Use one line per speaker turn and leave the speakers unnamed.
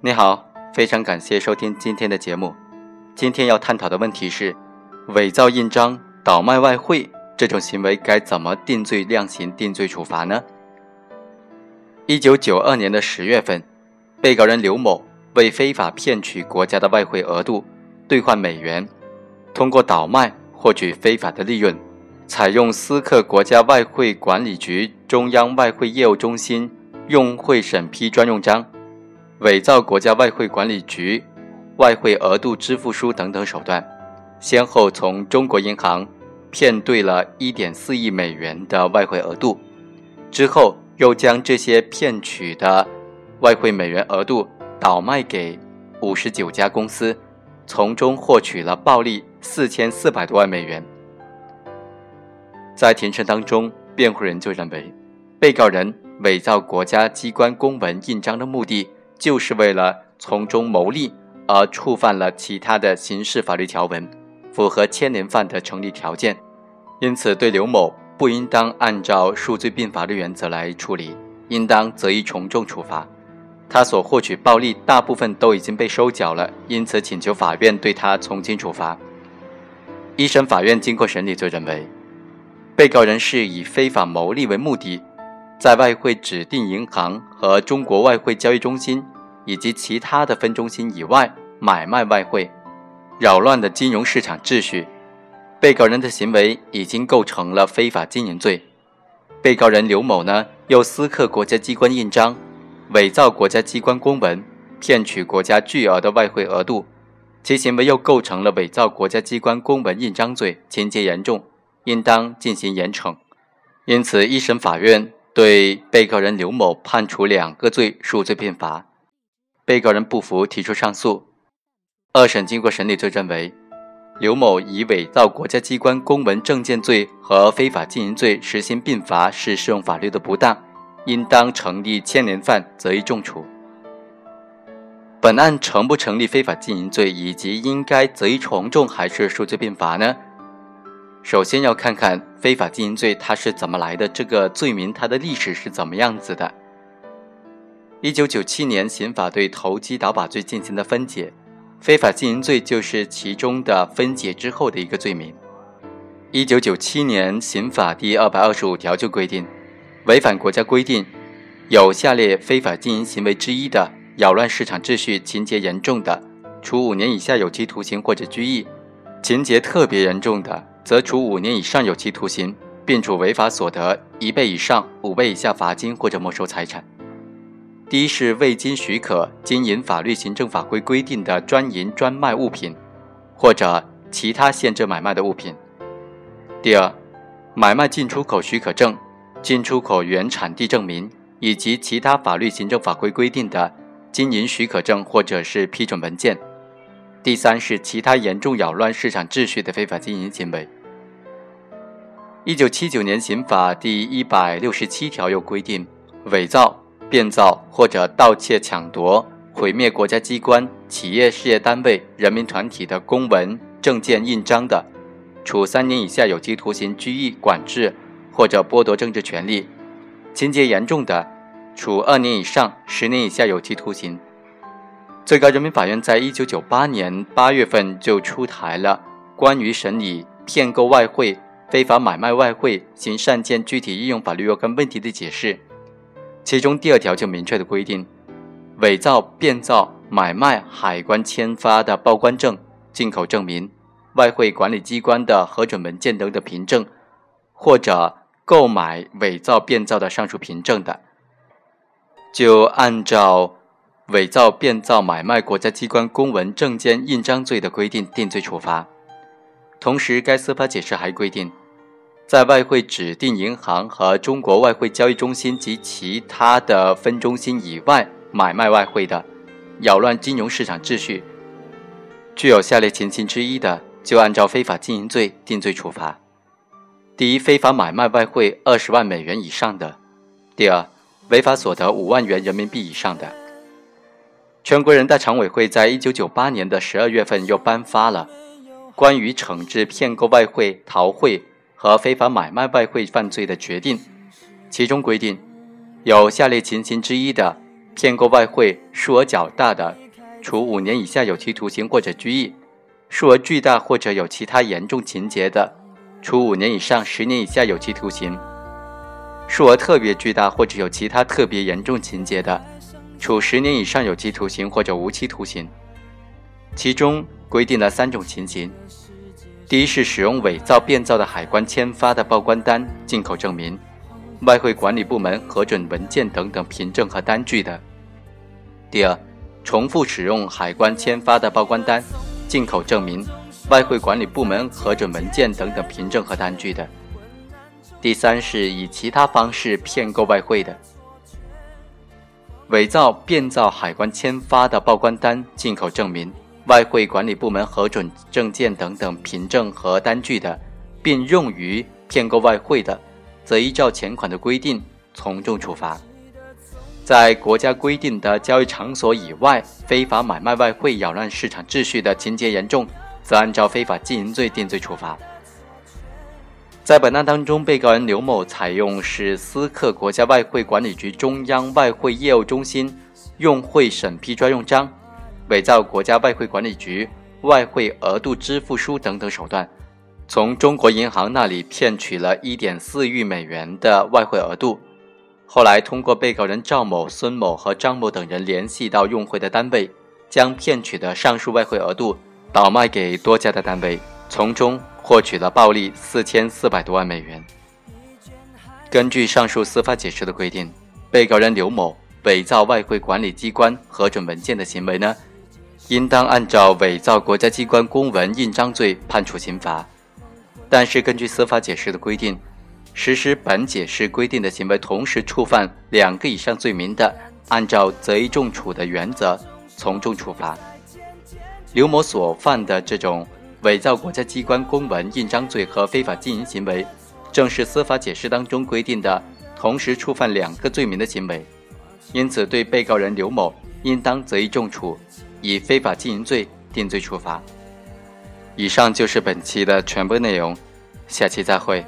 你好，非常感谢收听今天的节目。今天要探讨的问题是：伪造印章、倒卖外汇这种行为该怎么定罪量刑、定罪处罚呢？一九九二年的十月份，被告人刘某为非法骗取国家的外汇额度，兑换美元，通过倒卖获取非法的利润，采用私刻国家外汇管理局中央外汇业务中心用汇审批专用章。伪造国家外汇管理局外汇额度支付书等等手段，先后从中国银行骗兑了1.4亿美元的外汇额度，之后又将这些骗取的外汇美元额度倒卖给59家公司，从中获取了暴利4400多万美元。在庭审当中，辩护人就认为，被告人伪造国家机关公文印章的目的。就是为了从中牟利而触犯了其他的刑事法律条文，符合牵连犯的成立条件，因此对刘某不应当按照数罪并罚的原则来处理，应当择一从重处罚。他所获取暴利大部分都已经被收缴了，因此请求法院对他从轻处罚。一审法院经过审理，就认为，被告人是以非法牟利为目的。在外汇指定银行和中国外汇交易中心以及其他的分中心以外买卖外汇，扰乱的金融市场秩序，被告人的行为已经构成了非法经营罪。被告人刘某呢，又私刻国家机关印章，伪造国家机关公文，骗取国家巨额的外汇额度，其行为又构成了伪造国家机关公文印章罪，情节严重，应当进行严惩。因此，一审法院。对被告人刘某判处两个罪数罪并罚，被告人不服提出上诉。二审经过审理，就认为刘某以伪造国家机关公文证件罪和非法经营罪实行并罚是适用法律的不当，应当成立牵连犯，择一重处。本案成不成立非法经营罪，以及应该择一从重还是数罪并罚呢？首先要看看非法经营罪它是怎么来的，这个罪名它的历史是怎么样子的。一九九七年刑法对投机倒把罪进行了分解，非法经营罪就是其中的分解之后的一个罪名。一九九七年刑法第二百二十五条就规定，违反国家规定，有下列非法经营行为之一的，扰乱市场秩序，情节严重的，处五年以下有期徒刑或者拘役；情节特别严重的。则处五年以上有期徒刑，并处违法所得一倍以上五倍以下罚金或者没收财产。第一是未经许可经营法律、行政法规规定的专营专卖物品，或者其他限制买卖的物品。第二，买卖进出口许可证、进出口原产地证明以及其他法律、行政法规规定的经营许可证或者是批准文件。第三是其他严重扰乱市场秩序的非法经营行为。一九七九年刑法第一百六十七条又规定，伪造、变造或者盗窃、抢夺、毁灭国家机关、企业、事业单位、人民团体的公文、证件、印章的，处三年以下有期徒刑、拘役、管制或者剥夺政治权利；情节严重的，处二年以上十年以下有期徒刑。最高人民法院在一九九八年八月份就出台了关于审理骗购外汇。非法买卖外汇行善件具体应用法律若干问题的解释，其中第二条就明确的规定，伪造、变造、买卖海关签发的报关证、进口证明、外汇管理机关的核准文件等的凭证，或者购买伪造、变造的上述凭证的，就按照伪造、变造、买卖国家机关公文、证件、印章罪的规定定罪处罚。同时，该司法解释还规定，在外汇指定银行和中国外汇交易中心及其他的分中心以外买卖外汇的，扰乱金融市场秩序，具有下列情形之一的，就按照非法经营罪定罪处罚：第一，非法买卖外汇二十万美元以上的；第二，违法所得五万元人民币以上的。全国人大常委会在一九九八年的十二月份又颁发了。关于惩治骗购外汇、逃汇和非法买卖外汇犯罪的决定，其中规定，有下列情形之一的，骗购外汇数额较大的，处五年以下有期徒刑或者拘役；数额巨大或者有其他严重情节的，处五年以上十年以下有期徒刑；数额特别巨大或者有其他特别严重情节的，处十年以上有期徒刑或者无期徒刑。其中规定了三种情形：第一是使用伪造、变造的海关签发的报关单、进口证明。外汇管理部门核准文件等等凭证和单据的。第二，重复使用海关签发的报关单、进口证明、外汇管理部门核准文件等等凭证和单据的。第三，是以其他方式骗购外汇的。伪造、变造海关签发的报关单、进口证明、外汇管理部门核准证件等等凭证和单据的，并用于骗购外汇的。则依照前款的规定从重处罚。在国家规定的交易场所以外非法买卖外汇、扰乱市场秩序的情节严重，则按照非法经营罪定罪处罚。在本案当中，被告人刘某采用是私刻国家外汇管理局中央外汇业务中心用汇审批专用章，伪造国家外汇管理局外汇额度支付书等等手段。从中国银行那里骗取了1.4亿美元的外汇额度，后来通过被告人赵某、孙某和张某等人联系到用汇的单位，将骗取的上述外汇额度倒卖给多家的单位，从中获取了暴利4400多万美元。根据上述司法解释的规定，被告人刘某伪造外汇管理机关核准文件的行为呢，应当按照伪造国家机关公文印章罪判处刑罚。但是，根据司法解释的规定，实施本解释规定的行为同时触犯两个以上罪名的，按照择一重处的原则从重处罚。刘某所犯的这种伪造国家机关公文印章罪和非法经营行为，正是司法解释当中规定的同时触犯两个罪名的行为，因此对被告人刘某应当择一重处，以非法经营罪定罪处罚。以上就是本期的全部内容，下期再会。